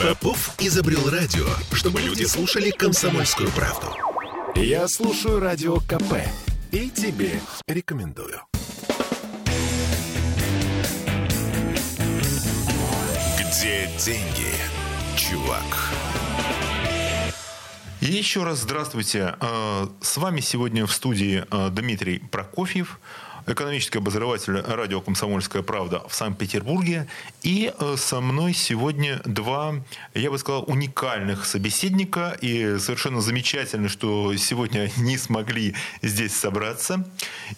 Попов изобрел радио, чтобы люди слушали комсомольскую правду. Я слушаю радио КП и тебе рекомендую. Где деньги, чувак? И еще раз здравствуйте. А, с вами сегодня в студии а, Дмитрий Прокофьев экономический обозреватель радио «Комсомольская правда» в Санкт-Петербурге. И э, со мной сегодня два, я бы сказал, уникальных собеседника. И совершенно замечательно, что сегодня они смогли здесь собраться.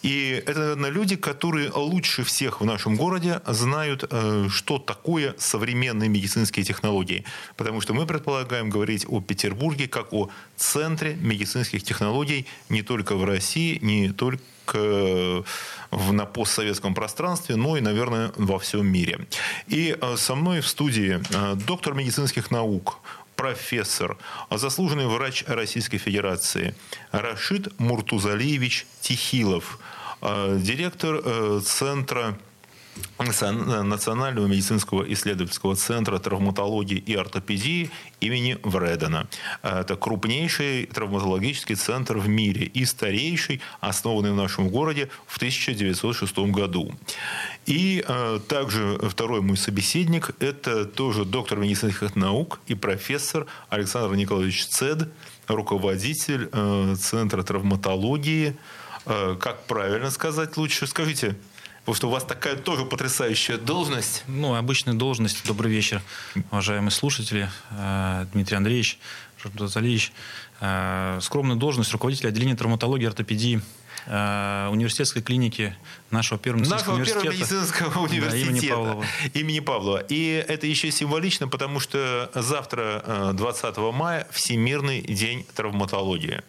И это, наверное, люди, которые лучше всех в нашем городе знают, э, что такое современные медицинские технологии. Потому что мы предполагаем говорить о Петербурге как о центре медицинских технологий не только в России, не только в, на постсоветском пространстве, но и, наверное, во всем мире. И э, со мной в студии э, доктор медицинских наук, профессор, заслуженный врач Российской Федерации Рашид Муртузалиевич Тихилов, э, директор Центра Национального медицинского исследовательского центра травматологии и ортопедии имени Вредена. Это крупнейший травматологический центр в мире и старейший, основанный в нашем городе в 1906 году. И э, также второй мой собеседник – это тоже доктор медицинских наук и профессор Александр Николаевич Цед, руководитель э, Центра травматологии. Э, как правильно сказать лучше? Скажите, Потому что у вас такая тоже потрясающая должность. Ну, обычная должность. Добрый вечер, уважаемые слушатели. Э, Дмитрий Андреевич, Жорж Алиевич. Э, скромная должность руководителя отделения травматологии и ортопедии э, университетской клиники нашего первого медицинского нашего университета. Первого медицинского университета. Да, имени Павлова. Имени Павлова. И это еще символично, потому что завтра, 20 мая, Всемирный день травматологии.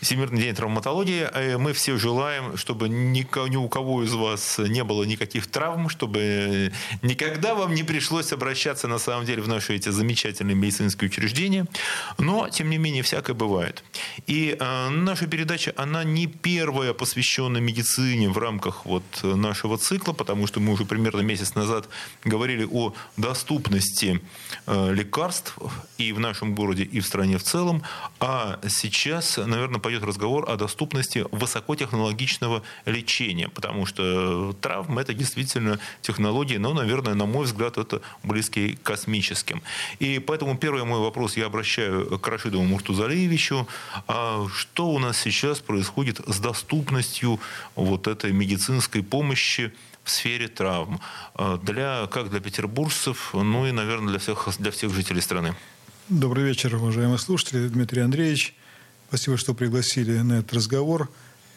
Всемирный день травматологии. Э, мы все желаем, чтобы ни, у кого из вас не было никаких травм, чтобы никогда вам не пришлось обращаться на самом деле в наши эти замечательные медицинские учреждения. Но, тем не менее, всякое бывает. И э, наша передача, она не первая посвященная медицине в рамках вот нашего цикла, потому что мы уже примерно месяц назад говорили о доступности э, лекарств и в нашем городе, и в стране в целом. А сейчас, наверное, пойдет разговор о доступности высокотехнологичного лечения, потому что травм это действительно технологии, но, наверное, на мой взгляд, это близкие к космическим. И поэтому первый мой вопрос я обращаю к Рашидову Муртузалиевичу. А что у нас сейчас происходит с доступностью вот этой медицинской помощи в сфере травм а для, как для петербуржцев, ну и, наверное, для всех, для всех жителей страны? Добрый вечер, уважаемые слушатели. Дмитрий Андреевич. Спасибо, что пригласили на этот разговор.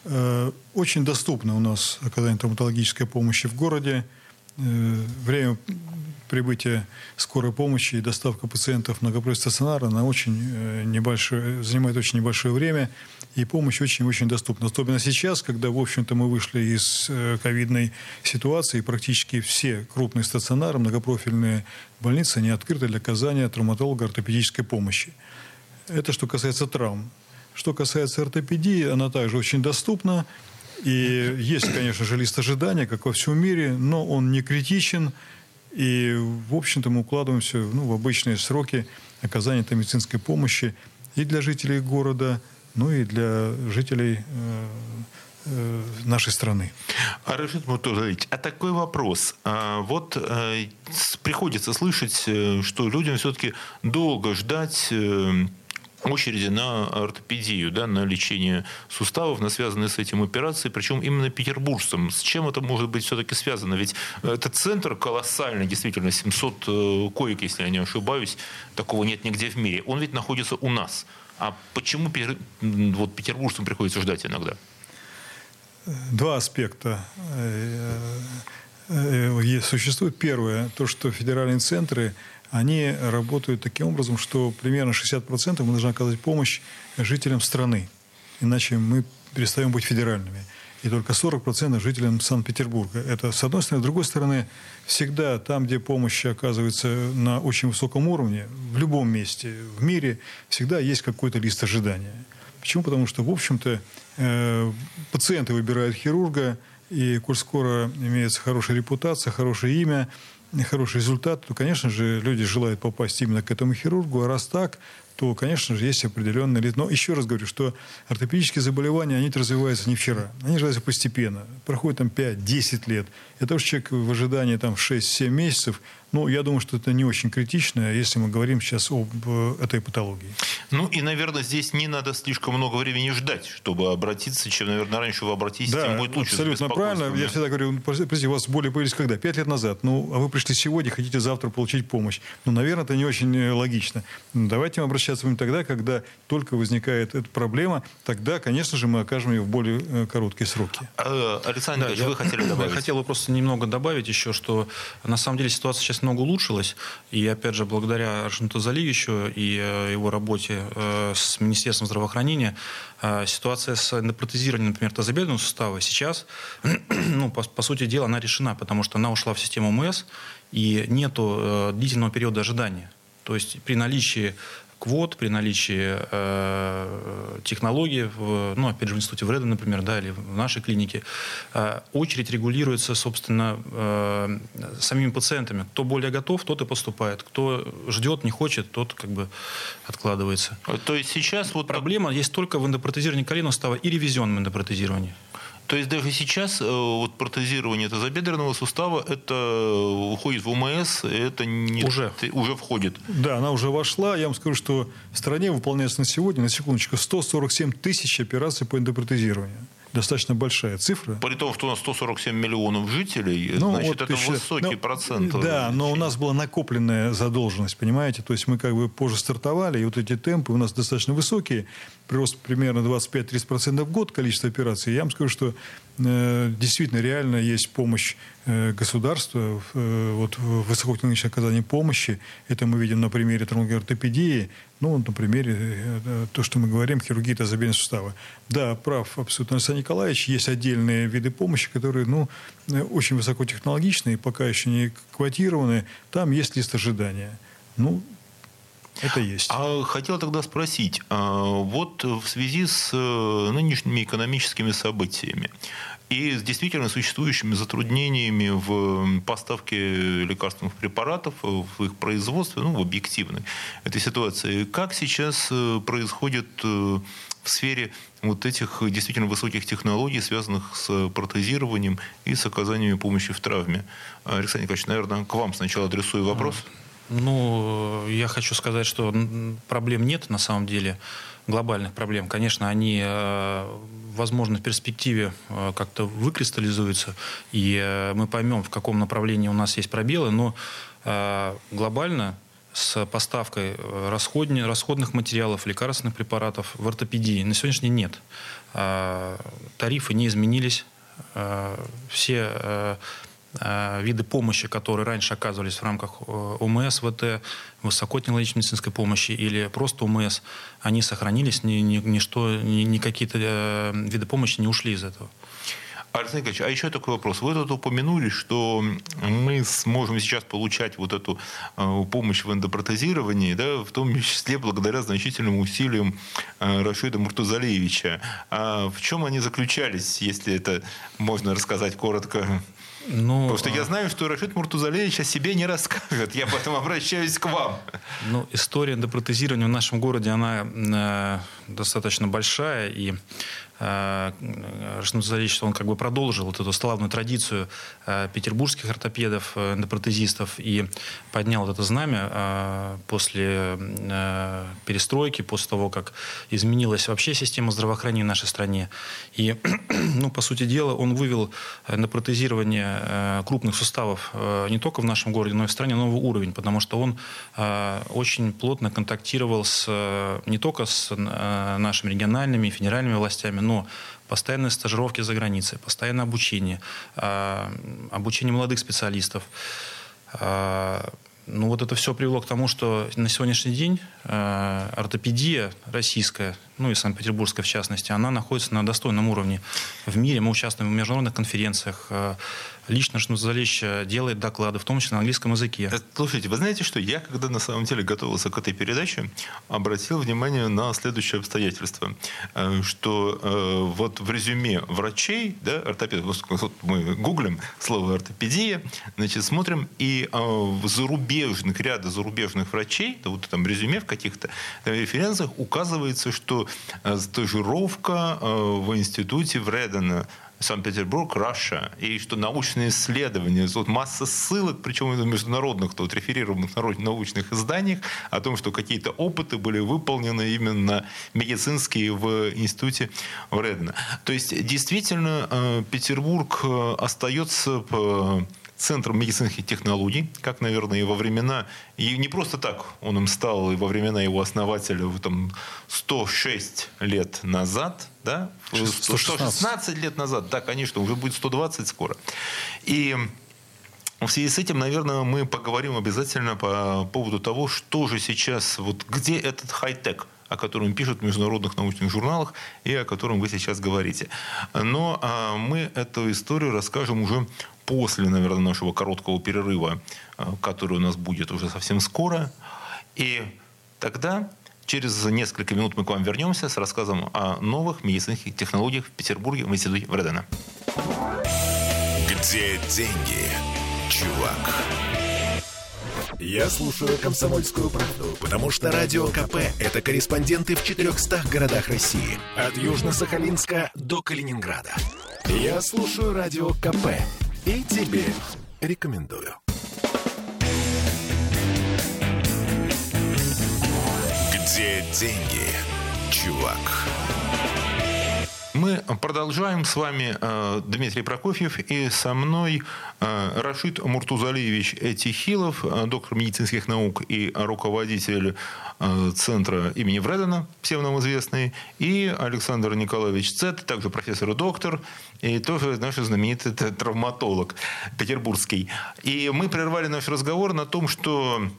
Э, очень доступно у нас оказание травматологической помощи в городе. Э, время прибытия скорой помощи и доставка пациентов в многопрофильный стационар, она очень э, небольшое, занимает очень небольшое время, и помощь очень-очень доступна. Особенно сейчас, когда, в общем-то, мы вышли из ковидной ситуации, практически все крупные стационары, многопрофильные больницы, они открыты для оказания травматолого-ортопедической помощи. Это что касается травм. Что касается ортопедии, она также очень доступна. И есть, конечно же, лист ожидания, как во всем мире, но он не критичен. И, в общем-то, мы укладываемся ну, в обычные сроки оказания этой медицинской помощи и для жителей города, ну и для жителей э, э, нашей страны. А, Рашид Мутузович, а такой вопрос. А, вот э, приходится слышать, э, что людям все-таки долго ждать э, очереди на ортопедию, да, на лечение суставов, на связанные с этим операции, причем именно петербуржцам. С чем это может быть все-таки связано? Ведь этот центр колоссальный, действительно, 700 э, коек, если я не ошибаюсь, такого нет нигде в мире. Он ведь находится у нас. А почему вот, петербуржцам приходится ждать иногда? Два аспекта э, э, существует. Первое, то, что федеральные центры они работают таким образом, что примерно 60% мы должны оказывать помощь жителям страны. Иначе мы перестаем быть федеральными. И только 40% жителям Санкт-Петербурга. Это с одной стороны. С другой стороны, всегда там, где помощь оказывается на очень высоком уровне, в любом месте в мире, всегда есть какой-то лист ожидания. Почему? Потому что, в общем-то, э, пациенты выбирают хирурга, и коль скоро имеется хорошая репутация, хорошее имя, хороший результат, то, конечно же, люди желают попасть именно к этому хирургу. А раз так, то, конечно же, есть определенные... Но еще раз говорю, что ортопедические заболевания, они развиваются не вчера. Они развиваются постепенно. Проходит там 5-10 лет. Это уж человек в ожидании там 6-7 месяцев, ну, я думаю, что это не очень критично, если мы говорим сейчас об э, этой патологии. Ну, и, наверное, здесь не надо слишком много времени ждать, чтобы обратиться, чем, наверное, раньше вы обратитесь, да, тем будет лучше. абсолютно правильно. Я всегда говорю, простите, у вас боли появились когда? Пять лет назад. Ну, а вы пришли сегодня, хотите завтра получить помощь. Ну, наверное, это не очень э, логично. Ну, давайте мы обращаться будем тогда, когда только возникает эта проблема. Тогда, конечно же, мы окажем ее в более э, короткие сроки. А, Александр да, вы хотели добавить? Я хотел бы просто немного добавить еще, что на самом деле ситуация сейчас много улучшилось. И опять же, благодаря Аршинту Заливичу и э, его работе э, с Министерством здравоохранения, э, ситуация с эндопротезированием, например, тазобедренного сустава сейчас, ну, по, по сути дела, она решена, потому что она ушла в систему МС, и нету длительного периода ожидания. То есть при наличии квот при наличии э, технологий, в, ну, опять же, в институте Вреда, например, да, или в нашей клинике, э, очередь регулируется, собственно, э, самими пациентами. Кто более готов, тот и поступает. Кто ждет, не хочет, тот как бы откладывается. То есть сейчас вот... Проблема есть только в эндопротезировании коленного сустава и ревизионном эндопротезировании. То есть даже сейчас э, вот протезирование тазобедренного сустава это уходит в ОМС, это не уже уже входит. Да, она уже вошла. Я вам скажу, что в стране выполняется на сегодня, на секундочку, 147 тысяч операций по эндопротезированию достаточно большая цифра. При том, что у нас 147 миллионов жителей, ну, значит, вот, это высокий ну, процент. Да, но у нас была накопленная задолженность, понимаете? То есть мы как бы позже стартовали, и вот эти темпы у нас достаточно высокие. Прирост примерно 25-30% в год количество операций. Я вам скажу, что действительно реально есть помощь э, государства э, вот, в высокотехнологичном оказании помощи. Это мы видим на примере травмоортопедии, ну, на примере то, что мы говорим, хирургии тазобедренного сустава. Да, прав абсолютно Александр Николаевич, есть отдельные виды помощи, которые, ну, очень высокотехнологичные, пока еще не квотированы. Там есть лист ожидания. Ну, это есть. А хотел тогда спросить, а вот в связи с э, нынешними экономическими событиями и с действительно существующими затруднениями в поставке лекарственных препаратов, в их производстве, ну, в объективной этой ситуации, как сейчас э, происходит э, в сфере вот этих действительно высоких технологий, связанных с протезированием и с оказанием помощи в травме. Александр Николаевич, наверное, к вам сначала адресую вопрос. А. Ну, я хочу сказать, что проблем нет на самом деле, глобальных проблем. Конечно, они, э, возможно, в перспективе э, как-то выкристаллизуются, и э, мы поймем, в каком направлении у нас есть пробелы, но глобально с поставкой расходни, расходных материалов, лекарственных препаратов в ортопедии на сегодняшний день нет. Тарифы не изменились. Все Э, виды помощи, которые раньше оказывались в рамках э, ОМС, ВТ, высокотехнологичной медицинской помощи или просто ОМС, они сохранились, ни, ни, ничто, ни, ни какие-то э, виды помощи не ушли из этого. Александр Николаевич, а еще такой вопрос. Вы тут упомянули, что мы сможем сейчас получать вот эту помощь в эндопротезировании, да, в том числе благодаря значительным усилиям Рашида Муртузалиевича. А в чем они заключались, если это можно рассказать коротко? Ну, Потому что я а знаю, что Рашид Муртузалевич о себе не расскажет. Я поэтому обращаюсь к вам. Ну, история эндопротезирования в нашем городе, она э, достаточно большая. И Э, Рашид Зарич, он как бы продолжил вот эту славную традицию э, петербургских ортопедов, э, эндопротезистов и поднял вот это знамя после перестройки, после того, как изменилась вообще система здравоохранения в нашей стране. И, ну, по сути дела, он вывел на протезирование крупных суставов не только в нашем городе, но и в стране новый уровень, потому что он очень плотно контактировал с, не только с нашими региональными и федеральными властями, но но постоянные стажировки за границей, постоянное обучение, а, обучение молодых специалистов, а, Ну вот это все привело к тому, что на сегодняшний день э, ортопедия российская, ну и Санкт-Петербургская в частности, она находится на достойном уровне в мире. Мы участвуем в международных конференциях. Э, лично Шнузалищ делает доклады, в том числе на английском языке. Э, слушайте, вы знаете, что я, когда на самом деле готовился к этой передаче, обратил внимание на следующее обстоятельство, э, что вот в резюме врачей, да, ортопед, вот мы гуглим слово ортопедия, значит, смотрим, и в зарубежных, ряда зарубежных врачей, да, вот там резюме в каких-то референциях указывается, что стажировка в институте Вредена Санкт-Петербург, Раша, и что научные исследования, вот масса ссылок, причем в международных, то вот, реферированных научных изданиях, о том, что какие-то опыты были выполнены именно медицинские в институте Вредена. То есть, действительно, э, Петербург э, остается центром медицинских технологий, как, наверное, и во времена, и не просто так он им стал и во времена его основателя там, 106 лет назад, да? 116. 116 лет назад, да, конечно, уже будет 120 скоро. И в связи с этим, наверное, мы поговорим обязательно по поводу того, что же сейчас, вот где этот хай-тек, о котором пишут в международных научных журналах и о котором вы сейчас говорите. Но а, мы эту историю расскажем уже после, наверное, нашего короткого перерыва, а, который у нас будет уже совсем скоро. И тогда Через несколько минут мы к вам вернемся с рассказом о новых медицинских технологиях в Петербурге в институте Вредена. Где деньги, чувак? Я слушаю «Комсомольскую правду», потому что «Радио КП» — это корреспонденты в 400 городах России. От Южно-Сахалинска до Калининграда. Я слушаю «Радио КП» и тебе рекомендую. Где деньги, чувак? Мы продолжаем с вами э, Дмитрий Прокофьев и со мной э, Рашид Муртузалиевич Этихилов, э, доктор медицинских наук и руководитель центра имени Вредена, всем нам известный, и Александр Николаевич Цет, также профессор и доктор, и тоже наш знаменитый травматолог петербургский. И мы прервали наш разговор на том, что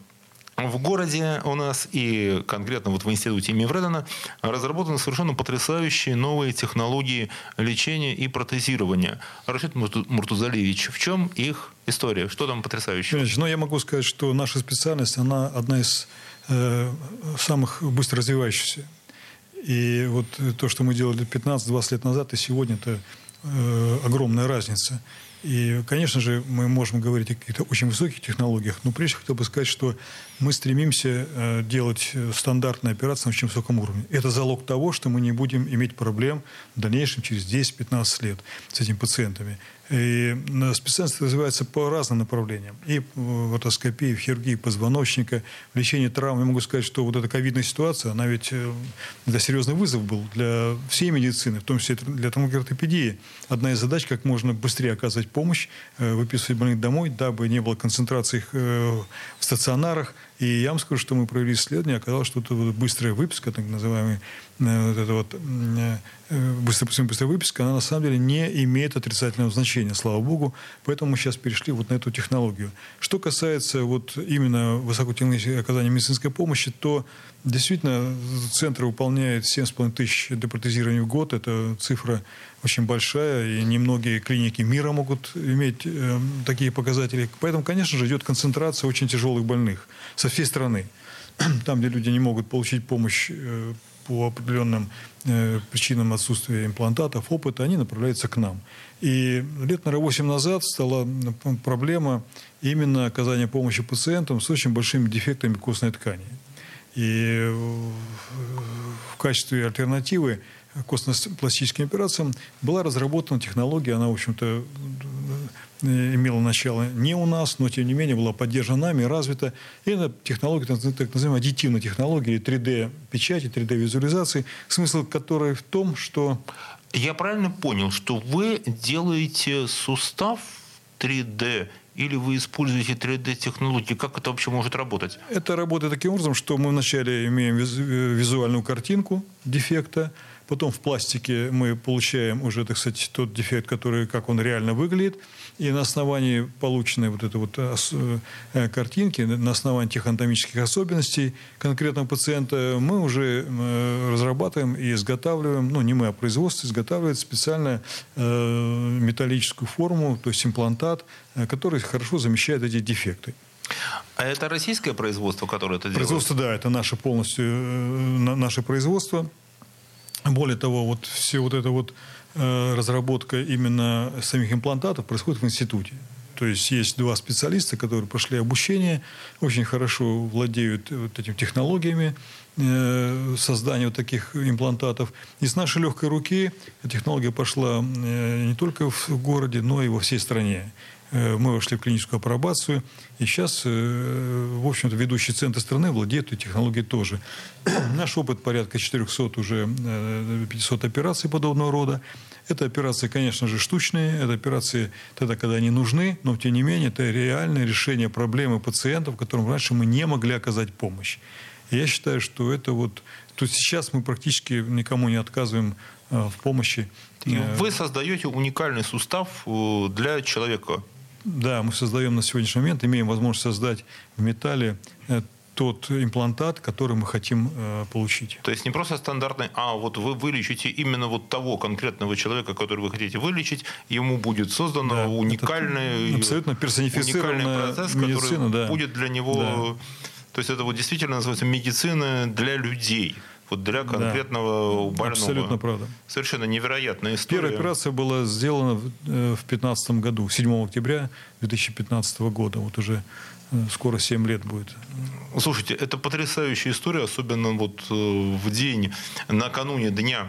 в городе у нас и конкретно вот в институте имени Вредена разработаны совершенно потрясающие новые технологии лечения и протезирования. Рашид Муртузалевич, в чем их история? Что там потрясающего? Значит, ну, я могу сказать, что наша специальность, она одна из э, самых быстро развивающихся. И вот то, что мы делали 15-20 лет назад, и сегодня, это э, огромная разница. И, конечно же, мы можем говорить о каких-то очень высоких технологиях, но прежде хотел бы сказать, что мы стремимся э, делать э, стандартные операции на очень высоком уровне. Это залог того, что мы не будем иметь проблем в дальнейшем через 10-15 лет с этими пациентами. И специальность развивается по разным направлениям. И в отоскопии, в хирургии позвоночника, в лечении травм. Я могу сказать, что вот эта ковидная ситуация, она ведь э, для серьезный вызов был для всей медицины, в том числе для томографии. Одна из задач, как можно быстрее оказывать помощь, э, выписывать больных домой, дабы не было концентрации э, в стационарах, и я вам скажу, что мы провели исследование, оказалось, что это вот быстрая выписка, так называемая, э, вот эта вот э, быстрая, быстрая выписка, она на самом деле не имеет отрицательного значения, слава богу. Поэтому мы сейчас перешли вот на эту технологию. Что касается вот именно высокотехнологического оказания медицинской помощи, то действительно центр выполняет 7,5 тысяч депротезирований в год. Это цифра очень большая, и немногие клиники мира могут иметь э, такие показатели. Поэтому, конечно же, идет концентрация очень тяжелых больных со всей страны. Там, где люди не могут получить помощь э, по определенным э, причинам отсутствия имплантатов, опыта, они направляются к нам. И лет, наверное, 8 назад стала проблема именно оказания помощи пациентам с очень большими дефектами костной ткани. И в качестве альтернативы костно-пластическим операциям была разработана технология, она, в общем-то, имела начало не у нас, но, тем не менее, была поддержана нами, развита. И это технология, так называемая аддитивная технология, 3D-печати, 3D-визуализации, смысл которой в том, что... Я правильно понял, что вы делаете сустав 3D или вы используете 3D-технологии? Как это вообще может работать? Это работает таким образом, что мы вначале имеем визуальную картинку дефекта, Потом в пластике мы получаем уже, так сказать, тот дефект, который, как он реально выглядит. И на основании полученной вот этой вот э, картинки, на основании тех анатомических особенностей конкретного пациента, мы уже разрабатываем и изготавливаем, ну не мы, а производство изготавливает специально металлическую форму, то есть имплантат, который хорошо замещает эти дефекты. А это российское производство, которое это делает? Производство, да, это наше полностью э, наше производство. Более того, вот все вот эта вот э, разработка именно самих имплантатов происходит в институте. То есть есть два специалиста, которые прошли обучение, очень хорошо владеют вот этими технологиями э, создания вот таких имплантатов. И с нашей легкой руки технология пошла не только в городе, но и во всей стране. Э, мы вошли в клиническую апробацию, и сейчас, э, в общем-то, ведущий центр страны владеет этой технологией тоже. Наш опыт порядка 400 уже 500 э, операций подобного рода. Это операции, конечно же, штучные, это операции тогда, когда они нужны, но, тем не менее, это реальное решение проблемы пациентов, которым раньше мы не могли оказать помощь. И я считаю, что это вот... То есть сейчас мы практически никому не отказываем в помощи. Вы создаете уникальный сустав для человека, да, мы создаем на сегодняшний момент, имеем возможность создать в металле э, тот имплантат, который мы хотим э, получить. То есть не просто стандартный, а вот вы вылечите именно вот того конкретного человека, который вы хотите вылечить, ему будет создан да, уникальный, абсолютно персонифицированный процесс, медицина, который да. будет для него... Да. То есть это вот действительно называется медицина для людей вот для конкретного да, больного. Абсолютно правда. Совершенно невероятная история. Первая операция была сделана в 2015 э, году, 7 октября 2015 года. Вот уже э, скоро 7 лет будет. Слушайте, это потрясающая история, особенно вот э, в день, накануне дня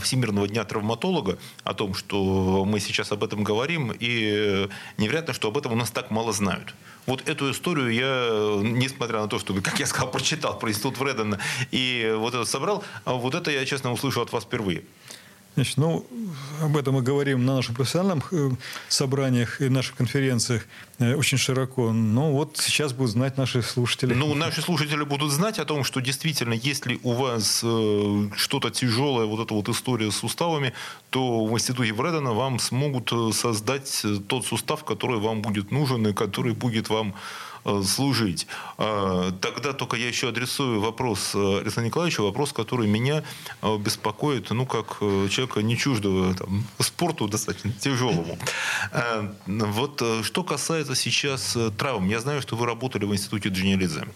Всемирного дня травматолога, о том, что мы сейчас об этом говорим, и невероятно, что об этом у нас так мало знают. Вот эту историю я, несмотря на то, что, как я сказал, прочитал про институт Вредена и вот это собрал, а вот это я, честно, услышал от вас впервые. Значит, ну, об этом мы говорим на наших профессиональных э, собраниях и наших конференциях э, очень широко. Но вот сейчас будут знать наши слушатели. Ну, наши слушатели будут знать о том, что действительно, если у вас э, что-то тяжелое, вот эта вот история с суставами, то в институте Вредена вам смогут создать тот сустав, который вам будет нужен и который будет вам Э, служить. А, тогда только я еще адресую вопрос э, Александру Николаевичу, вопрос, который меня э, беспокоит, ну, как человека не чуждого там, спорту достаточно тяжелому. Вот что касается сейчас травм. Я знаю, что вы работали в институте Джинелидзе.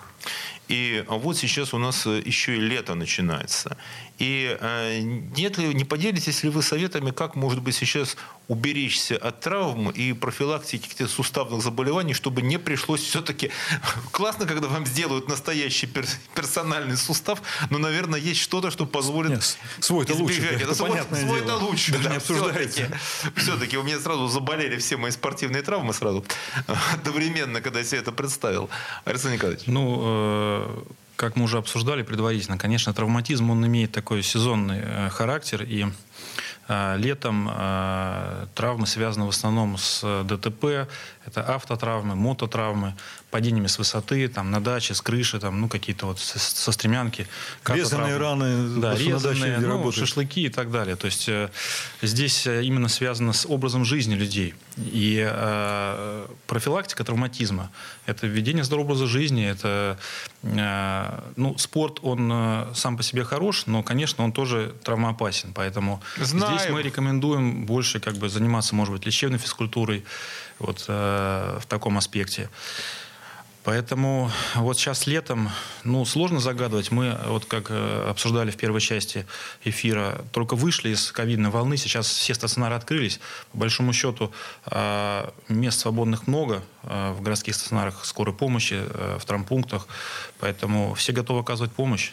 И вот сейчас у нас еще и лето начинается. И э, нет ли, не поделитесь ли вы советами, как, может быть, сейчас уберечься от травм и профилактики каких-то суставных заболеваний, чтобы не пришлось все-таки... Классно, когда вам сделают настоящий персональный сустав, но, наверное, есть что-то, что позволит Нет, свой-то лучше. Это, это свой, свой-то лучше. Даже да, не. Все-таки, все-таки у меня сразу заболели все мои спортивные травмы сразу, одновременно, когда я себе это представил. Александр Николаевич. Ну, э, как мы уже обсуждали предварительно, конечно, травматизм, он имеет такой сезонный э, характер, и э, летом э, травмы связаны в основном с ДТП, это автотравмы, мототравмы, падениями с высоты, там, на даче, с крыши, там, ну, какие-то вот со, со стремянки. Резанные раны, да, резанные, ну, шашлыки и так далее. То есть э, здесь э, именно связано с образом жизни людей. И э, профилактика травматизма – это введение здорового образа жизни, это э, ну, спорт, он э, сам по себе хорош, но, конечно, он тоже травмоопасен. Поэтому Знаем. здесь мы рекомендуем больше как бы, заниматься, может быть, лечебной физкультурой, вот э, в таком аспекте. Поэтому вот сейчас летом, ну, сложно загадывать. Мы, вот как э, обсуждали в первой части эфира, только вышли из ковидной волны, сейчас все стационары открылись. По большому счету э, мест свободных много э, в городских стационарах скорой помощи, в травмпунктах, поэтому все готовы оказывать помощь.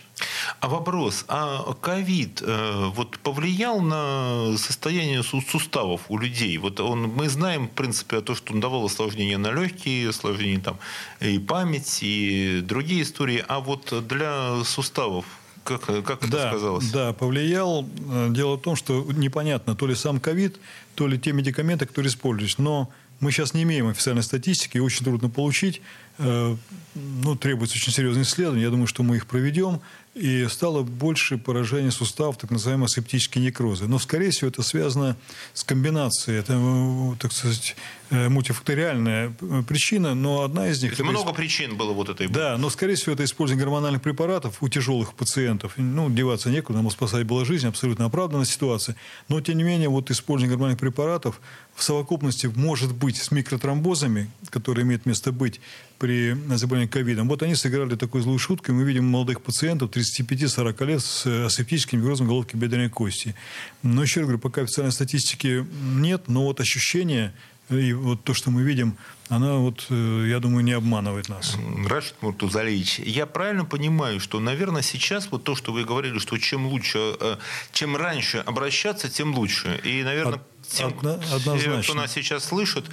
А вопрос, а ковид вот повлиял на состояние суставов у людей? Вот он, мы знаем, в принципе, то, что он давал осложнения на легкие, осложнения там и память, и другие истории. А вот для суставов как, как это да, сказалось? Да, повлиял. Дело в том, что непонятно, то ли сам ковид, то ли те медикаменты, которые используются. Но мы сейчас не имеем официальной статистики, очень трудно получить. Э, ну, требуется очень серьезное исследование. Я думаю, что мы их проведем. и стало больше поражения суставов, так называемые септические некрозы. Но, скорее всего, это связано с комбинацией. Это, э, так сказать, мультифакториальная э, причина, но одна из них... То есть много из... причин было вот этой... Да, но, скорее всего, это использование гормональных препаратов у тяжелых пациентов. Ну, деваться некуда, нам спасать была жизнь, абсолютно оправданная ситуация. Но, тем не менее, вот использование гормональных препаратов в совокупности может быть с микротромбозами, которые имеют место быть при заболевании ковидом. Вот они сыграли такую злую шутку, и мы видим молодых пациентов 35-40 лет с асептическим неврозом головки бедренной кости. Но еще раз говорю, пока официальной статистики нет, но вот ощущение и вот то, что мы видим, она вот, э, я думаю, не обманывает нас. Рашид Муртузалевич, я правильно понимаю, что, наверное, сейчас вот то, что вы говорили, что чем лучше, э, чем раньше обращаться, тем лучше. И, наверное, тем, Одно, однозначно. кто нас сейчас слышит,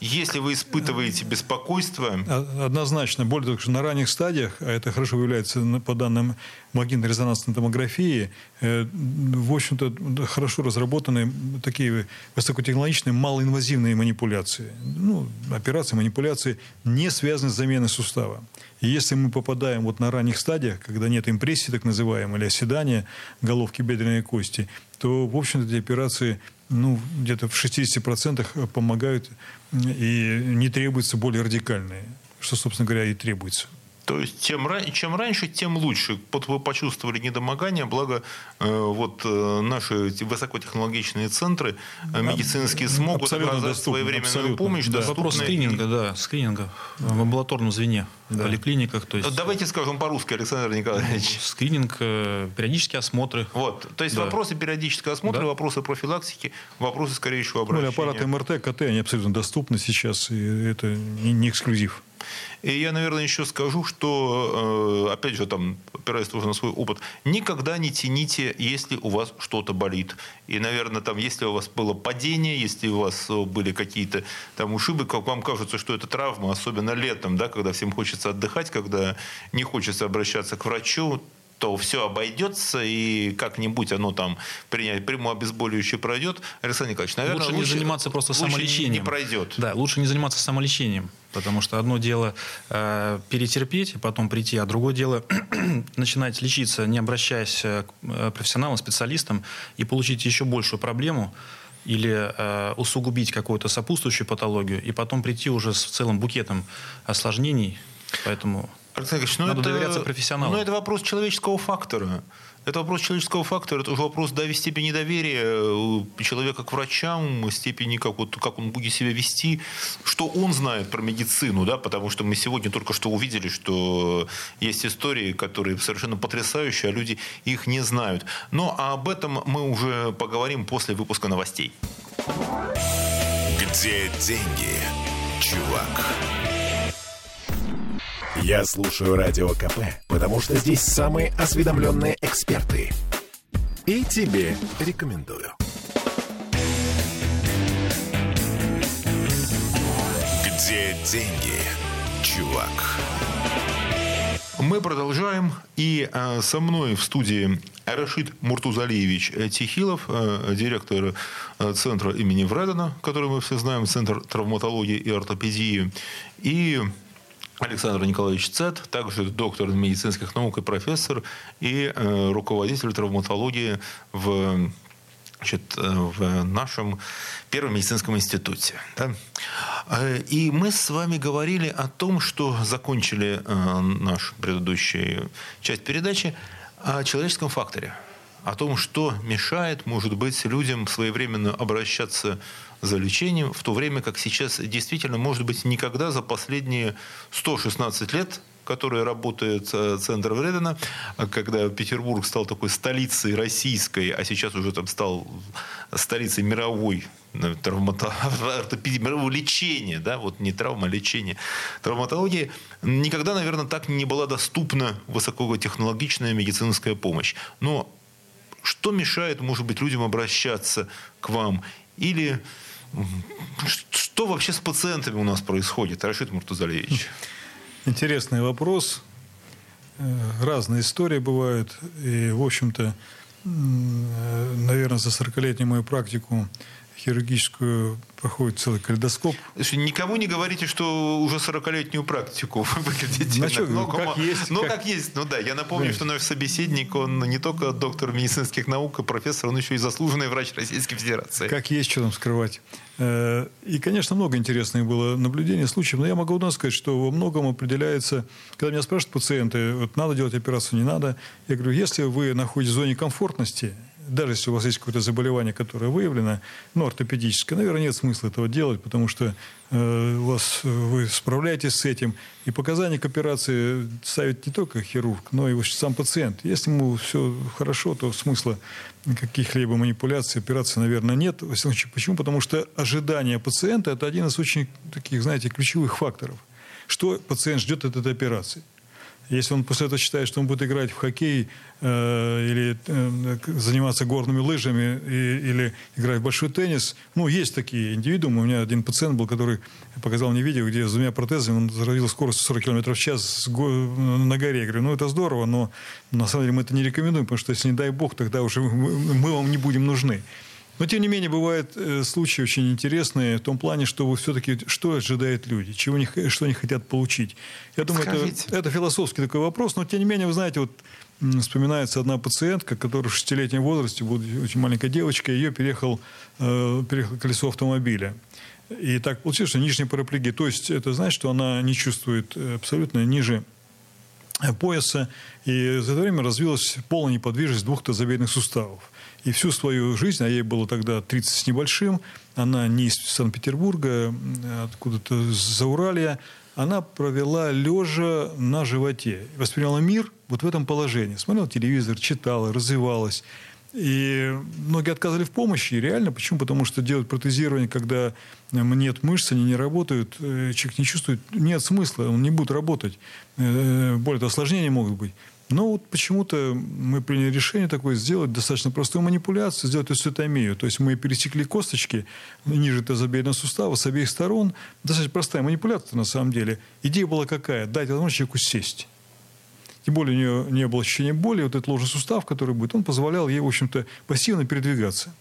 если вы испытываете беспокойство... Однозначно. Более того, что на ранних стадиях, а это хорошо выявляется по данным магнитно-резонансной томографии, э, в общем-то, хорошо разработаны такие высокотехнологичные малоинвазивные манипуляции. Ну, операции, манипуляции, не связанные с заменой сустава. И если мы попадаем вот на ранних стадиях, когда нет импрессии, так называемой, или оседания головки бедренной кости, то, в общем-то, эти операции ну, где-то в 60% помогают и не требуются более радикальные, что, собственно говоря, и требуется. То есть чем, чем раньше, тем лучше. Вот вы почувствовали недомогание, благо э, вот э, наши высокотехнологичные центры э, медицинские смогут абсолютно оказать доступно, своевременную абсолютно. помощь. Да. Вопрос скрининга, да, скрининга в амбулаторном звене, да. в поликлиниках. То есть... Давайте скажем по-русски, Александр Николаевич. Скрининг, периодические осмотры. Вот, то есть да. вопросы периодического осмотра, да. вопросы профилактики, вопросы скорейшего обращения. Ну, аппараты МРТ, КТ, они абсолютно доступны сейчас, и это не эксклюзив. И я, наверное, еще скажу, что, э, опять же, там, опираясь тоже на свой опыт, никогда не тяните, если у вас что-то болит. И, наверное, там, если у вас было падение, если у вас э, были какие-то там ушибы, как вам кажется, что это травма, особенно летом, да, когда всем хочется отдыхать, когда не хочется обращаться к врачу, то все обойдется, и как-нибудь оно там принять прямое обезболивающее пройдет. Александр Николаевич, наверное, лучше, лучше не заниматься просто лучше самолечением. не пройдет. Да, лучше не заниматься самолечением. Потому что одно дело э, перетерпеть и потом прийти, а другое дело начинать лечиться, не обращаясь к э, профессионалам, специалистам, и получить еще большую проблему или э, усугубить какую-то сопутствующую патологию, и потом прийти уже с целым букетом осложнений. Поэтому Александр ну Надо это, доверяться профессионалам. Ну, это вопрос человеческого фактора. Это вопрос человеческого фактора, это уже вопрос да, степени доверия э, человека к врачам, степени, как, вот, как он будет себя вести, что он знает про медицину, да, потому что мы сегодня только что увидели, что есть истории, которые совершенно потрясающие, а люди их не знают. Но об этом мы уже поговорим после выпуска новостей. Где деньги, чувак? Я слушаю Радио КП, потому что здесь самые осведомленные эксперты. И тебе рекомендую. Где деньги, чувак? Мы продолжаем. И э, со мной в студии Рашид Муртузалиевич Тихилов, э, директор э, центра имени Вредена, который мы все знаем, Центр травматологии и ортопедии. И Александр Николаевич Цет, также доктор медицинских наук и профессор, и э, руководитель травматологии в, значит, э, в нашем Первом медицинском институте. Да? Э, и мы с вами говорили о том, что закончили э, нашу предыдущую часть передачи о человеческом факторе, о том, что мешает, может быть, людям своевременно обращаться за лечением, в то время как сейчас действительно, может быть, никогда за последние 116 лет которые работает э, Центр Вредена, когда Петербург стал такой столицей российской, а сейчас уже там стал столицей мировой э, мирового лечения, да, вот не травма, а лечение. Травматологии никогда, наверное, так не была доступна высокотехнологичная медицинская помощь. Но что мешает, может быть, людям обращаться к вам? Или что вообще с пациентами у нас происходит, Рашид Муртазалевич? Интересный вопрос. Э, разные истории бывают. И, в общем-то, наверное, за 40-летнюю мою практику хирургическую проходит целый калейдоскоп. Никому не говорите, что уже 40-летнюю практику вы выглядите. Ну, что, ну, как есть. Ну, как... как есть. Ну да, я напомню, да. что наш собеседник, он не только доктор медицинских наук и профессор, он еще и заслуженный врач Российской Федерации. Как есть, что там скрывать. Э, и, конечно, много интересных было наблюдений, случаев, но я могу у нас сказать, что во многом определяется, когда меня спрашивают пациенты, вот надо делать операцию, не надо, я говорю, если вы находитесь в зоне комфортности, даже если у вас есть какое-то заболевание, которое выявлено, ну, ортопедическое, наверное, нет смысла этого делать, потому что э, у вас, вы справляетесь с этим. И показания к операции ставит не только хирург, но и сам пациент. Если ему все хорошо, то смысла каких-либо манипуляций, операции, наверное, нет. Почему? Потому что ожидание пациента – это один из очень таких, знаете, ключевых факторов. Что пациент ждет от этой операции? Если он после этого считает, что он будет играть в хоккей э, или э, заниматься горными лыжами и, или играть в большой теннис, ну, есть такие индивидуумы. У меня один пациент был, который показал мне видео, где с двумя протезами он заразил скорость 40 км в час на горе. Я говорю, ну, это здорово, но на самом деле мы это не рекомендуем, потому что если не дай бог, тогда уже мы вам не будем нужны. Но, тем не менее, бывают э, случаи очень интересные в том плане, что вы все-таки, что ожидают люди, чего они, что они хотят получить. Я думаю, это, это философский такой вопрос, но, тем не менее, вы знаете, вот вспоминается одна пациентка, которая в шестилетнем возрасте, будучи очень маленькая девочка, ее переехал, э, переехал колесо автомобиля. И так получилось, что нижняя параплегия. То есть это значит, что она не чувствует э, абсолютно ниже э, пояса. И за это время развилась полная неподвижность двух тазобедренных суставов. И всю свою жизнь, а ей было тогда 30 с небольшим, она не из Санкт-Петербурга, откуда-то за Уралья, она провела лежа на животе. Восприняла мир вот в этом положении. Смотрела телевизор, читала, развивалась. И многие отказывали в помощи. И реально. Почему? Потому что делать протезирование, когда нет мышц, они не работают, э, человек не чувствует, нет смысла, он не будет работать. Э, более того, осложнения могут быть. Но вот почему-то мы приняли решение такое сделать достаточно простую манипуляцию, сделать эсцитомию. То есть мы пересекли косточки ниже тазобедренного сустава с обеих сторон. Достаточно простая манипуляция на самом деле. Идея была какая? Дать возможность человеку сесть. Тем более у нее не было ощущения боли. Вот этот ложный сустав, который будет, он позволял ей, в общем-то, пассивно передвигаться.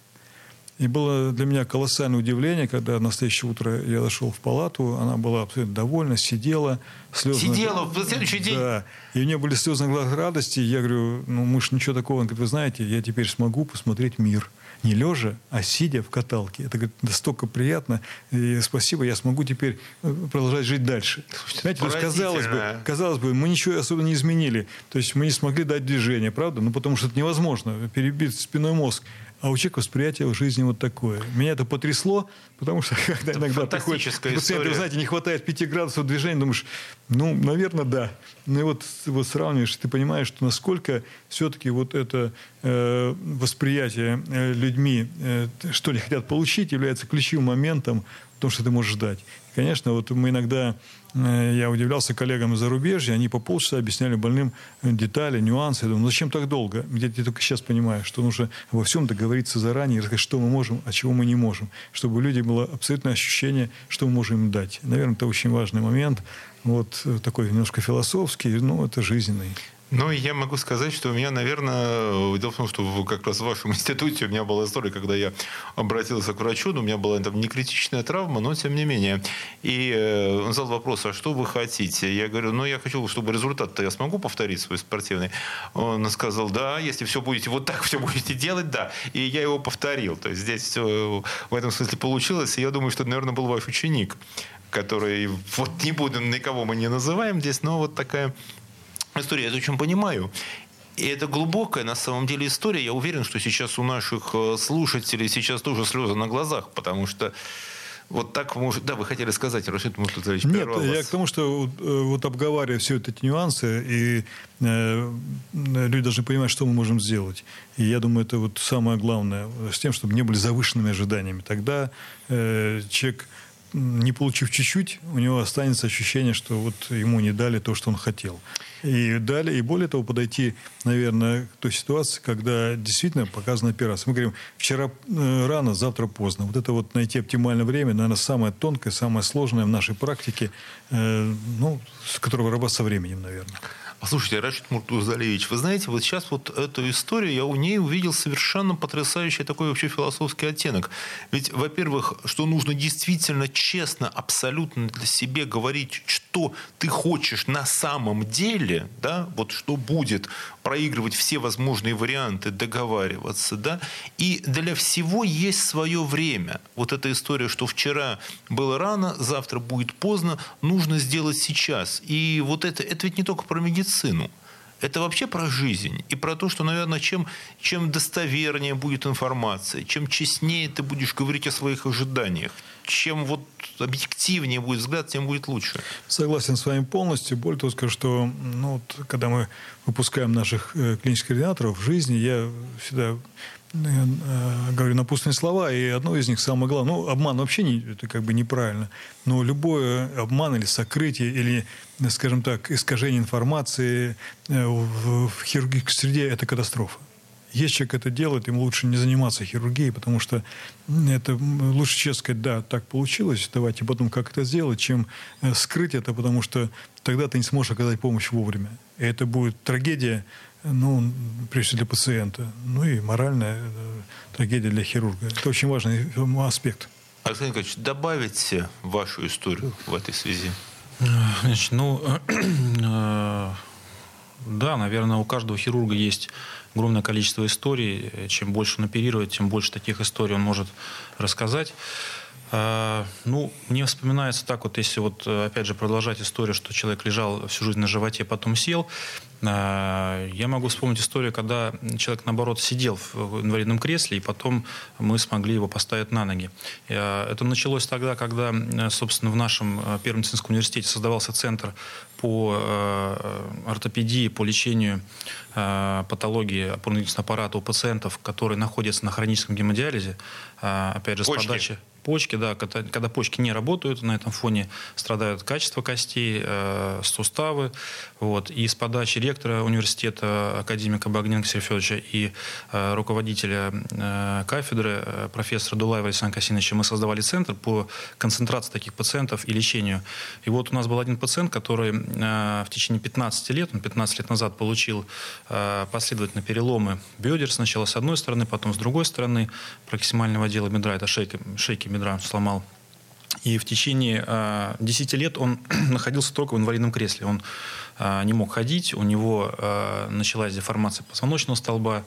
И было для меня колоссальное удивление, когда на следующее утро я зашел в палату, она была абсолютно довольна, сидела. Слезы сидела в следующий день? Да. И у нее были слезы на глазах радости. Я говорю, ну, мы же ничего такого. Он говорит, вы знаете, я теперь смогу посмотреть мир. Не лежа, а сидя в каталке. Это говорит, настолько приятно. И спасибо, я смогу теперь э, продолжать жить дальше. Знаете, то есть, казалось бы, казалось бы, мы ничего особо не изменили. То есть мы не смогли дать движение, правда? Ну, потому что это невозможно. Перебить спиной мозг а у человека восприятие жизни вот такое. Меня это потрясло, потому что когда это иногда приходит пациент, вы знаете, не хватает 5 градусов движения, думаешь, ну, наверное, да. Ну и вот, вот сравниваешь, ты понимаешь, что насколько все-таки вот это э, восприятие э, людьми, э, что они хотят получить, является ключевым моментом в том, что ты можешь дать. Конечно, вот мы иногда Э, я удивлялся коллегам из зарубежья, они по полчаса объясняли больным э, детали, нюансы. Я думаю, ну зачем так долго? Я, я только сейчас понимаю, что нужно во всем договориться заранее, рассказать, что мы можем, а чего мы не можем, чтобы у людей было абсолютное ощущение, что мы можем им дать. Наверное, это очень важный момент, вот э, такой немножко философский, но это жизненный. Ну, я могу сказать, что у меня, наверное, дело в том, что как раз в вашем институте у меня была история, когда я обратился к врачу, но у меня была там не критичная травма, но тем не менее. И э, он задал вопрос, а что вы хотите? Я говорю, ну, я хочу, чтобы результат-то я смогу повторить свой спортивный. Он сказал, да, если все будете вот так все будете делать, да. И я его повторил. То есть здесь все в этом смысле получилось. И я думаю, что наверное, был ваш ученик который, вот не будем, никого мы не называем здесь, но вот такая история, я это очень понимаю. И это глубокая, на самом деле, история. Я уверен, что сейчас у наших э, слушателей сейчас тоже слезы на глазах, потому что вот так может... Да, вы хотели сказать, Рашид Муртазович, Нет, я к тому, что э, вот обговаривая все эти нюансы, и э, люди должны понимать, что мы можем сделать. И я думаю, это вот самое главное, с тем, чтобы не были завышенными ожиданиями. Тогда э, человек не получив чуть-чуть, у него останется ощущение, что вот ему не дали то, что он хотел. И далее, и более того, подойти, наверное, к той ситуации, когда действительно показана операция. Мы говорим, вчера э, рано, завтра поздно. Вот это вот найти оптимальное время, наверное, самое тонкое, самое сложное в нашей практике, э, ну, с которого раба со временем, наверное. Слушайте, Рашид Муртузалевич, вы знаете, вот сейчас вот эту историю, я у ней увидел совершенно потрясающий такой вообще философский оттенок. Ведь, во-первых, что нужно действительно честно, абсолютно для себя говорить, что ты хочешь на самом деле, да, вот что будет, проигрывать все возможные варианты, договариваться, да, и для всего есть свое время. Вот эта история, что вчера было рано, завтра будет поздно, нужно сделать сейчас. И вот это, это ведь не только про медицину. Это вообще про жизнь и про то, что, наверное, чем, чем достовернее будет информация, чем честнее ты будешь говорить о своих ожиданиях, чем вот объективнее будет взгляд, тем будет лучше. Согласен с вами полностью. Более того, скажу, что ну, вот, когда мы выпускаем наших э, клинических координаторов в жизни, я всегда говорю напутственные слова, и одно из них самое главное. Ну, обман вообще не, это как бы неправильно. Но любой обман или сокрытие, или, скажем так, искажение информации э, в, в хирургической среде – это катастрофа. Если человек это делает, ему лучше не заниматься хирургией, потому что это лучше честно сказать, да, так получилось, давайте потом как это сделать, чем э, скрыть это, потому что тогда ты не сможешь оказать помощь вовремя. И это будет трагедия ну, прежде всего для пациента, ну и моральная э, трагедия для хирурга. Это очень важный аспект. Александр Николаевич, добавите вашу историю в этой связи. Значит, ну, э, да, наверное, у каждого хирурга есть огромное количество историй. Чем больше он оперирует, тем больше таких историй он может рассказать. Ну, мне вспоминается так вот, если вот, опять же, продолжать историю, что человек лежал всю жизнь на животе, потом сел. А, я могу вспомнить историю, когда человек, наоборот, сидел в инвалидном кресле, и потом мы смогли его поставить на ноги. А, это началось тогда, когда, собственно, в нашем Первом медицинском университете создавался центр по ортопедии, по лечению патологии опорно-двигательного аппарата у пациентов, которые находятся на хроническом гемодиализе, опять же, с Почки. подачи почки, да, когда, когда почки не работают, на этом фоне страдают качество костей, э, суставы. Вот. И с подачи ректора университета, академика Багненко Сергея и э, руководителя э, кафедры, э, профессора Дулаева Александра Касиновича, мы создавали центр по концентрации таких пациентов и лечению. И вот у нас был один пациент, который э, в течение 15 лет, он 15 лет назад получил э, последовательно переломы бедер, сначала с одной стороны, потом с другой стороны, проксимального отдела бедра, это шейка, шейки бедра сломал. И в течение э, 10 лет он находился только в инвалидном кресле. Он э, не мог ходить, у него э, началась деформация позвоночного столба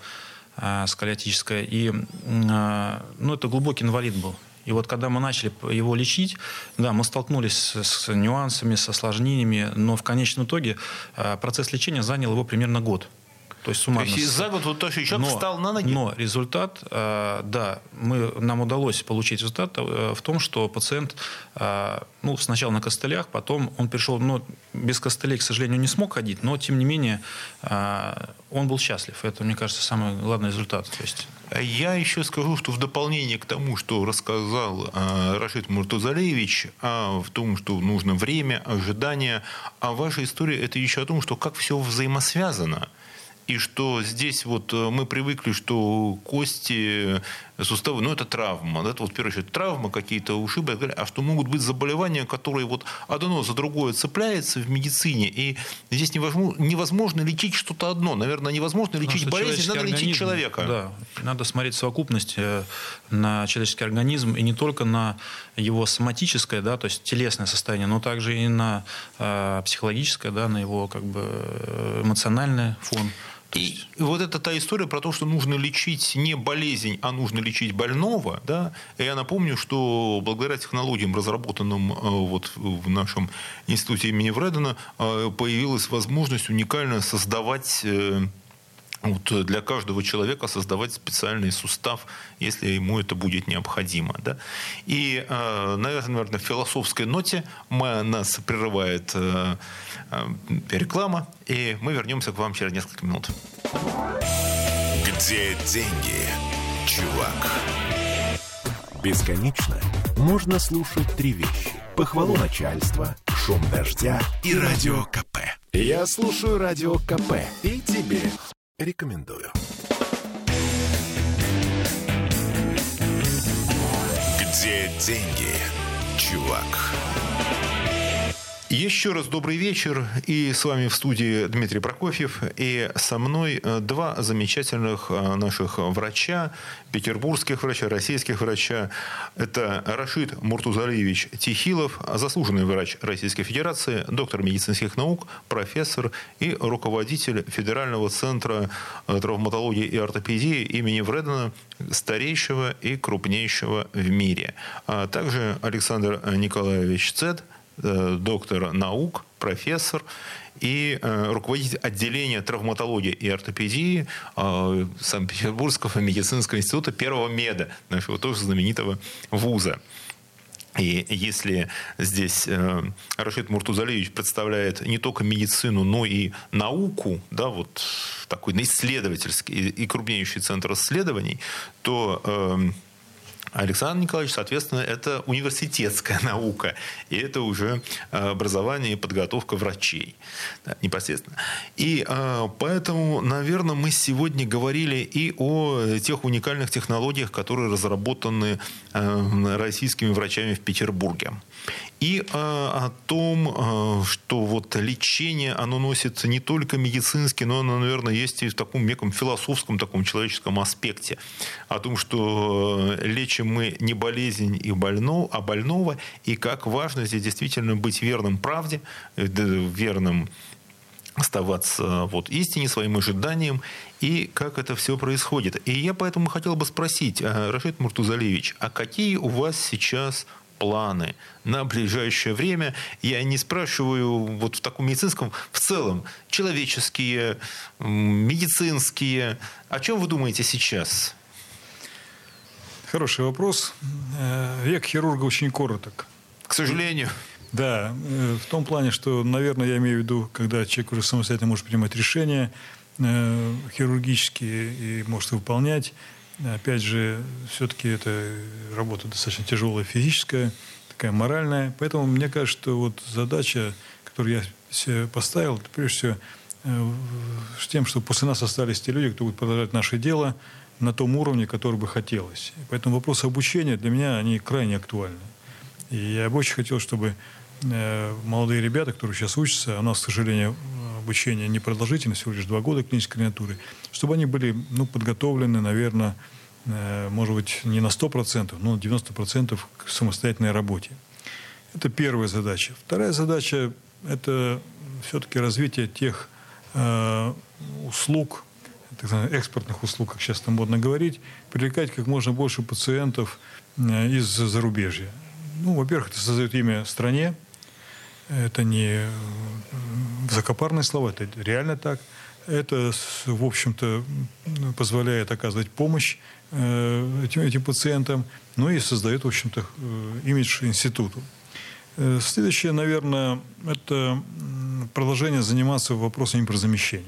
э, сколиотическая. И э, ну, это глубокий инвалид был. И вот когда мы начали его лечить, да, мы столкнулись с, с нюансами, с осложнениями, но в конечном итоге э, процесс лечения занял его примерно год. То есть суммарно. То есть за год вот человек но, встал на ноги? Но результат, э, да, мы, нам удалось получить результат э, в том, что пациент э, ну, сначала на костылях, потом он пришел, ну, без костылей, к сожалению, не смог ходить, но, тем не менее, он был счастлив. Это, мне кажется, самый главный результат. То есть... Я еще скажу, что в дополнение к тому, что рассказал э, Рашид Муртузалевич, а в том, что нужно время, ожидание, а ваша история это еще о том, что как все взаимосвязано и что здесь вот э, мы привыкли, что кости, суставы, ну это травма, да, это вот в первую очередь травма, какие-то ушибы, а что могут быть заболевания, которые вот одно за другое цепляется в медицине, и здесь невозможно, невозможно лечить что-то одно, наверное, невозможно лечить Потому болезнь, надо лечить человека. Да, надо смотреть совокупность э, на человеческий организм и не только на его соматическое, да, то есть телесное состояние, но также и на э, психологическое, да, на его как бы э, эмоциональный фон. И вот это та история про то, что нужно лечить не болезнь, а нужно лечить больного. Да? И я напомню, что благодаря технологиям, разработанным э, вот в нашем институте имени Вредена, э, появилась возможность уникально создавать э, вот для каждого человека создавать специальный сустав, если ему это будет необходимо. Да? И, наверное, наверное, в философской ноте мы, нас прерывает реклама, и мы вернемся к вам через несколько минут. Где деньги, чувак? Бесконечно можно слушать три вещи. Похвалу начальства, шум дождя и радио КП. Я слушаю радио КП и тебе рекомендую. Где деньги, чувак? Еще раз добрый вечер. И с вами в студии Дмитрий Прокофьев. И со мной э, два замечательных э, наших врача, петербургских врача, российских врача. Это Рашид Муртузалиевич Тихилов, заслуженный врач Российской Федерации, доктор медицинских наук, профессор и руководитель Федерального центра э, травматологии и ортопедии имени Вредена, старейшего и крупнейшего в мире. А также Александр Николаевич Э, доктор наук, профессор и э, руководитель отделения травматологии и ортопедии э, Санкт-Петербургского медицинского института первого меда, нашего тоже знаменитого вуза. И если здесь э, Рашид Муртузалевич представляет не только медицину, но и науку, да, вот такой исследовательский и крупнейший центр исследований, то э, Александр Николаевич, соответственно, это университетская наука, и это уже э, образование и подготовка врачей да, непосредственно. И э, поэтому, наверное, мы сегодня говорили и о тех уникальных технологиях, которые разработаны э, российскими врачами в Петербурге и э, о том, э, что вот лечение, оно носит не только медицинский, но оно, наверное, есть и в таком неком философском, таком человеческом аспекте. О том, что э, лечим мы не болезнь и больного, а больного, и как важно здесь действительно быть верным правде, э, верным оставаться вот истине, своим ожиданиям, и как это все происходит. И я поэтому хотел бы спросить, э, Рашид Муртузалевич, а какие у вас сейчас планы на ближайшее время. Я не спрашиваю вот в таком медицинском, в целом, человеческие, медицинские. О чем вы думаете сейчас? Хороший вопрос. Э, век хирурга очень короток. К сожалению. Да, э, в том плане, что, наверное, я имею в виду, когда человек уже самостоятельно может принимать решения э, хирургические и может выполнять, Опять же, все-таки это работа достаточно тяжелая физическая, такая моральная. Поэтому мне кажется, что вот задача, которую я себе поставил, это прежде всего э, с тем, что после нас остались те люди, кто будет продолжать наше дело на том уровне, который бы хотелось. Поэтому вопросы обучения для меня, они крайне актуальны. И я бы очень хотел, чтобы э, молодые ребята, которые сейчас учатся, а у нас, к сожалению, обучение не продолжительно, всего лишь два года клинической координатуры, чтобы они были ну, подготовлены, наверное, э, может быть, не на 100%, но на 90% к самостоятельной работе. Это первая задача. Вторая задача – это все-таки развитие тех э, услуг, так называемых экспортных услуг, как сейчас там модно говорить, привлекать как можно больше пациентов э, из зарубежья. Ну, во-первых, это создает имя стране, это не закопарные слова, это реально так. Это, в общем-то, позволяет оказывать помощь э, этим, этим пациентам, ну и создает, в общем-то, э, имидж институту. Э, следующее, наверное, это продолжение заниматься вопросом импортозамещения.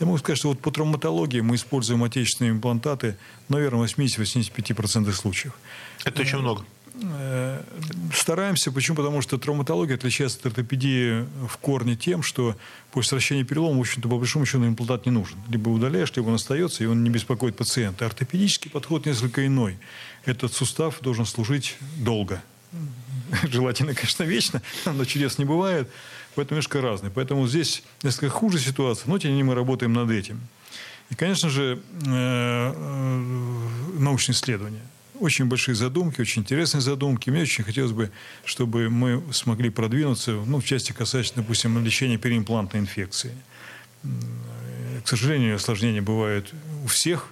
Я могу сказать, что вот по травматологии мы используем отечественные имплантаты, наверное, в 80-85% случаев. Это очень много. Э, стараемся. Почему? Потому что травматология отличается от ортопедии в корне тем, что после вращения перелома, в общем-то, по большому счету имплантат не нужен. Либо удаляешь, либо он остается, и он не беспокоит пациента. Ортопедический подход несколько иной. Этот сустав должен служить долго. Желательно, конечно, вечно, но чудес не бывает. Поэтому немножко разный. Поэтому здесь несколько хуже ситуация, но тем не менее мы работаем над этим. И, конечно же, э, э, научные исследования очень большие задумки, очень интересные задумки. Мне очень хотелось бы, чтобы мы смогли продвинуться, ну, в части касательно, допустим, лечения переимплантной инфекции. К сожалению, осложнения бывают у всех,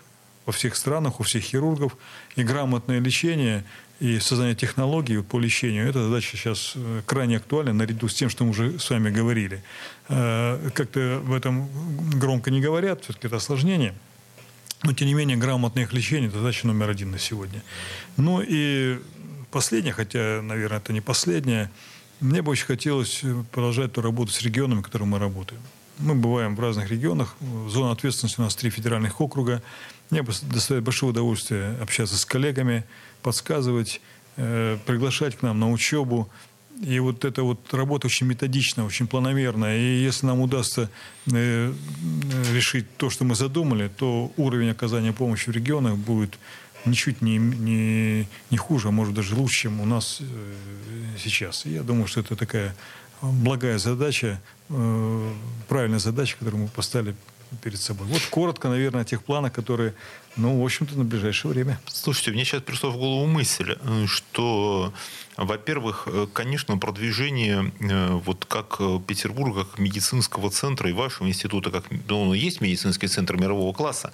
во всех странах, у всех хирургов. И грамотное лечение и создание технологий по лечению, эта задача сейчас э, крайне актуальна, наряду с тем, что мы уже с вами говорили. Э, как-то в этом громко не говорят, все-таки это осложнение – но, тем не менее, грамотное их лечение – это задача номер один на сегодня. Ну и последнее, хотя, наверное, это не последнее, мне бы очень хотелось продолжать ту работу с регионами, в которых мы работаем. Мы бываем в разных регионах. Зона ответственности у нас три федеральных округа. Мне доставляет большое удовольствие общаться с коллегами, подсказывать, э, приглашать к нам на учебу. И вот эта вот работа очень методичная, очень планомерная. И если нам удастся э, решить то, что мы задумали, то уровень оказания помощи в регионах будет ничуть не, не, не хуже, а может даже лучше, чем у нас э, сейчас. И я думаю, что это такая благая задача, э, правильная задача, которую мы поставили перед собой. Вот коротко, наверное, о тех планах, которые, ну, в общем-то, на ближайшее время. Слушайте, мне сейчас пришла в голову мысль, э, что во-первых, э, конечно, продвижение э, вот как э, Петербурга, как медицинского центра и вашего института, как ну, есть медицинский центр мирового класса,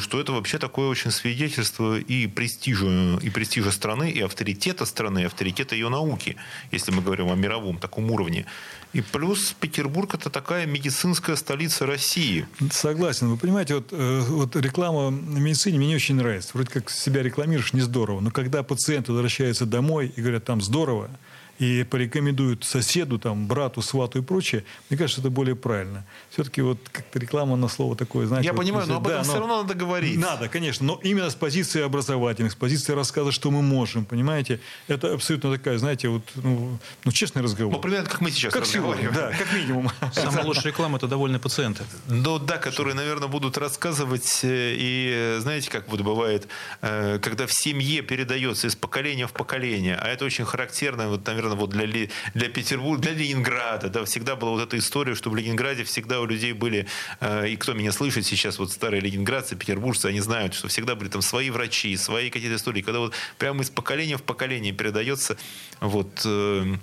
что это вообще такое очень свидетельство и престижа, и престижа страны, и авторитета страны, и авторитета ее науки, если мы говорим о мировом таком уровне. И плюс Петербург это такая медицинская столица России. Согласен. Вы понимаете, вот, вот реклама на медицине мне не очень нравится. Вроде как себя рекламируешь, не здорово. Но когда пациент возвращается домой и говорят, там здорово, и порекомендуют соседу, там, брату, свату и прочее, мне кажется, это более правильно. Все-таки вот как-то реклама на слово такое, знаете... Я вот, понимаю, но об этом да, все равно надо говорить. Надо, конечно, но именно с позиции образовательных, с позиции рассказа, что мы можем, понимаете? Это абсолютно такая, знаете, вот, ну, ну честный разговор. Ну, примерно как мы сейчас как разговариваем. Сегодня, да, как минимум. Самая лучшая реклама – это довольные пациенты. Ну да, которые, наверное, будут рассказывать, э, и знаете, как вот бывает, э, когда в семье передается из поколения в поколение, а это очень характерно, вот, наверное, вот для для Петербурга, для Ленинграда. Да, всегда была вот эта история, что в Ленинграде всегда у людей были, э, и кто меня слышит сейчас, вот старые ленинградцы, петербуржцы, они знают, что всегда были там свои врачи, свои какие-то истории, когда вот прямо из поколения в поколение передается вот э,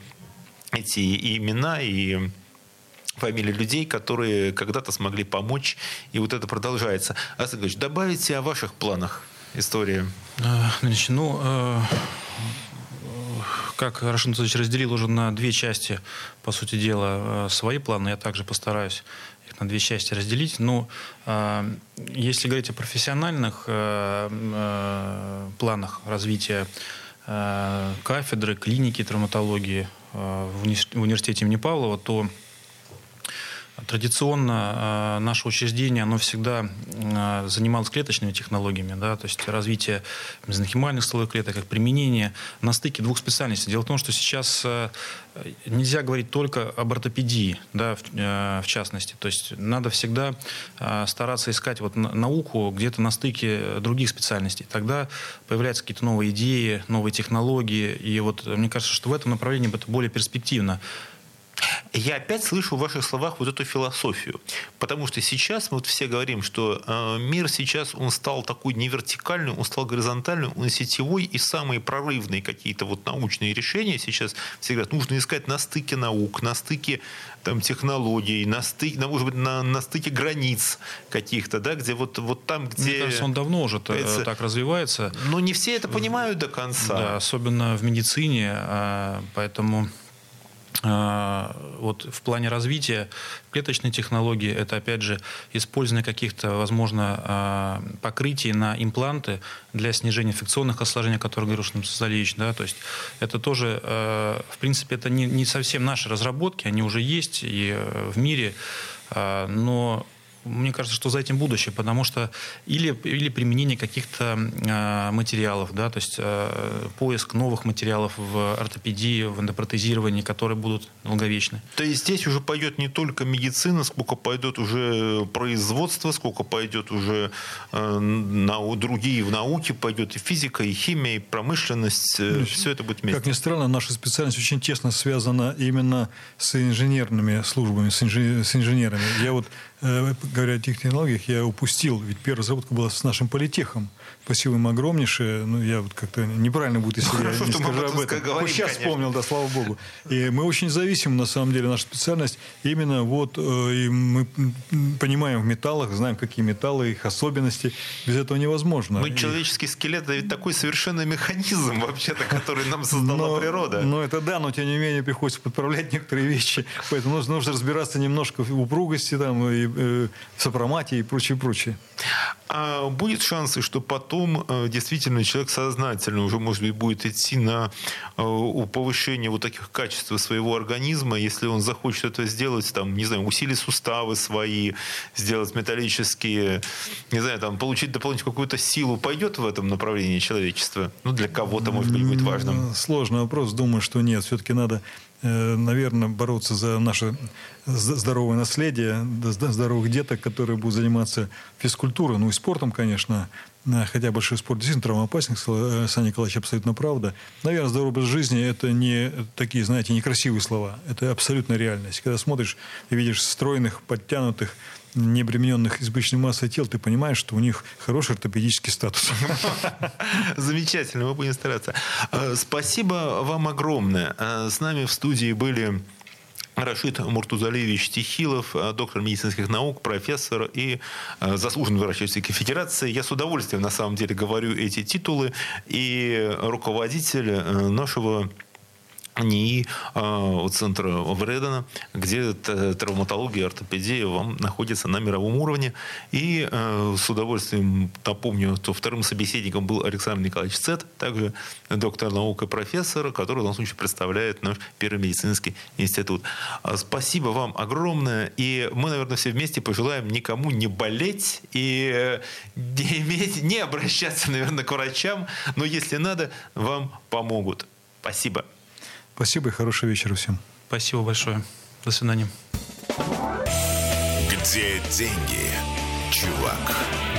эти имена и фамилии людей, которые когда-то смогли помочь, и вот это продолжается. Асан Ильич, добавите о ваших планах истории. Э, значит, ну, э, как Рашид Анатольевич разделил уже на две части, по сути дела, э, свои планы, я также постараюсь их на две части разделить. Но э, если говорить о профессиональных э, планах развития кафедры, клиники травматологии в университете имени Павлова, то Традиционно э, наше учреждение, оно всегда э, занималось клеточными технологиями, да, то есть развитие мезонхимальных стволовых клеток, как применение на стыке двух специальностей. Дело в том, что сейчас э, нельзя говорить только об ортопедии, да, в, в частности. То есть надо всегда стараться искать вот науку где-то на стыке других специальностей. Тогда появляются какие-то новые идеи, новые технологии. И вот мне кажется, что в этом направлении это более перспективно. Я опять слышу в ваших словах вот эту философию. Потому что сейчас мы вот все говорим, что э, мир сейчас, он стал такой не вертикальный, он стал горизонтальный, он сетевой, и самые прорывные какие-то вот научные решения сейчас все говорят, нужно искать на стыке наук, на стыке там, технологий, на стыке, на, может быть, на, на стыке границ каких-то, да, где вот, вот там, где... Мне кажется, он давно уже так развивается. Но не все это понимают до конца. Да, особенно в медицине, а, поэтому... А, вот в плане развития клеточной технологии это опять же использование каких-то, возможно, а, покрытий на импланты для снижения инфекционных осложнений, о которых говорил Шнам Сазалевич, да, то есть это тоже, а, в принципе, это не, не совсем наши разработки, они уже есть и э, в мире, но мне кажется, что за этим будущее, потому что или, или применение каких-то э, материалов, да, то есть э, поиск новых материалов в ортопедии, в эндопротезировании, которые будут долговечны. То есть здесь уже пойдет не только медицина, сколько пойдет уже производство, сколько пойдет уже э, на, другие в науке, пойдет и физика, и химия, и промышленность, э, ну, все это будет вместе. Как ни странно, наша специальность очень тесно связана именно с инженерными службами, с, инжи, с инженерами. Я вот говоря о технологиях, я упустил, ведь первая разработка была с нашим политехом. Спасибо им огромнейшее. Ну, я вот как-то неправильно будет, если Хорошо, я не скажу об этом. Говорим, сейчас конечно. вспомнил, да, слава богу. И мы очень зависим, на самом деле, наша специальность. Именно вот, э, и мы понимаем в металлах, знаем, какие металлы, их особенности. Без этого невозможно. Мы, и... человеческий скелет, это ведь такой совершенный механизм, вообще-то, который нам создала но, природа. Ну, это да, но тем не менее приходится подправлять некоторые вещи. Поэтому нужно, нужно разбираться немножко в упругости там, и э, сопроматии и прочее, прочее. А будет шансы, что потом э, действительно человек сознательно уже, может быть, будет идти на э, повышение вот таких качеств своего организма, если он захочет это сделать, там, не знаю, усилить суставы свои, сделать металлические, не знаю, там, получить дополнительную какую-то силу, пойдет в этом направлении человечество? Ну, для кого-то, может быть, будет важным. Сложный вопрос. Думаю, что нет. Все-таки надо Э, наверное, бороться за наше здоровое наследие, здоровых деток, которые будут заниматься физкультурой, ну и спортом, конечно, хотя большой спорт действительно травмоопасен, э, Саня Николаевич абсолютно правда. Наверное, здоровый образ жизни – это не такие, знаете, некрасивые слова. Это абсолютно реальность. Когда смотришь и видишь стройных, подтянутых, не обремененных избыточной массой тел, ты понимаешь, что у них хороший ортопедический статус. Замечательно, мы будем стараться. Э, спасибо вам огромное. Э, с нами в студии были Рашид Муртузалевич Тихилов, э, доктор медицинских наук, профессор и э, заслуженный врач Российской Федерации. Я с удовольствием, на самом деле, говорю эти титулы. И руководитель э, нашего НИИ э, центра Вредена, где травматология и ортопедия вам находятся на мировом уровне. И э, с удовольствием напомню, что вторым собеседником был Александр Николаевич Цет, также доктор наук и профессор, который в данном случае представляет наш Первый медицинский институт. А, спасибо вам огромное. И мы, наверное, все вместе пожелаем никому не болеть и не, иметь, не обращаться, наверное, к врачам, но если надо, вам помогут. Спасибо. Спасибо и хорошего вечера всем. Спасибо большое. До свидания. Где деньги, чувак?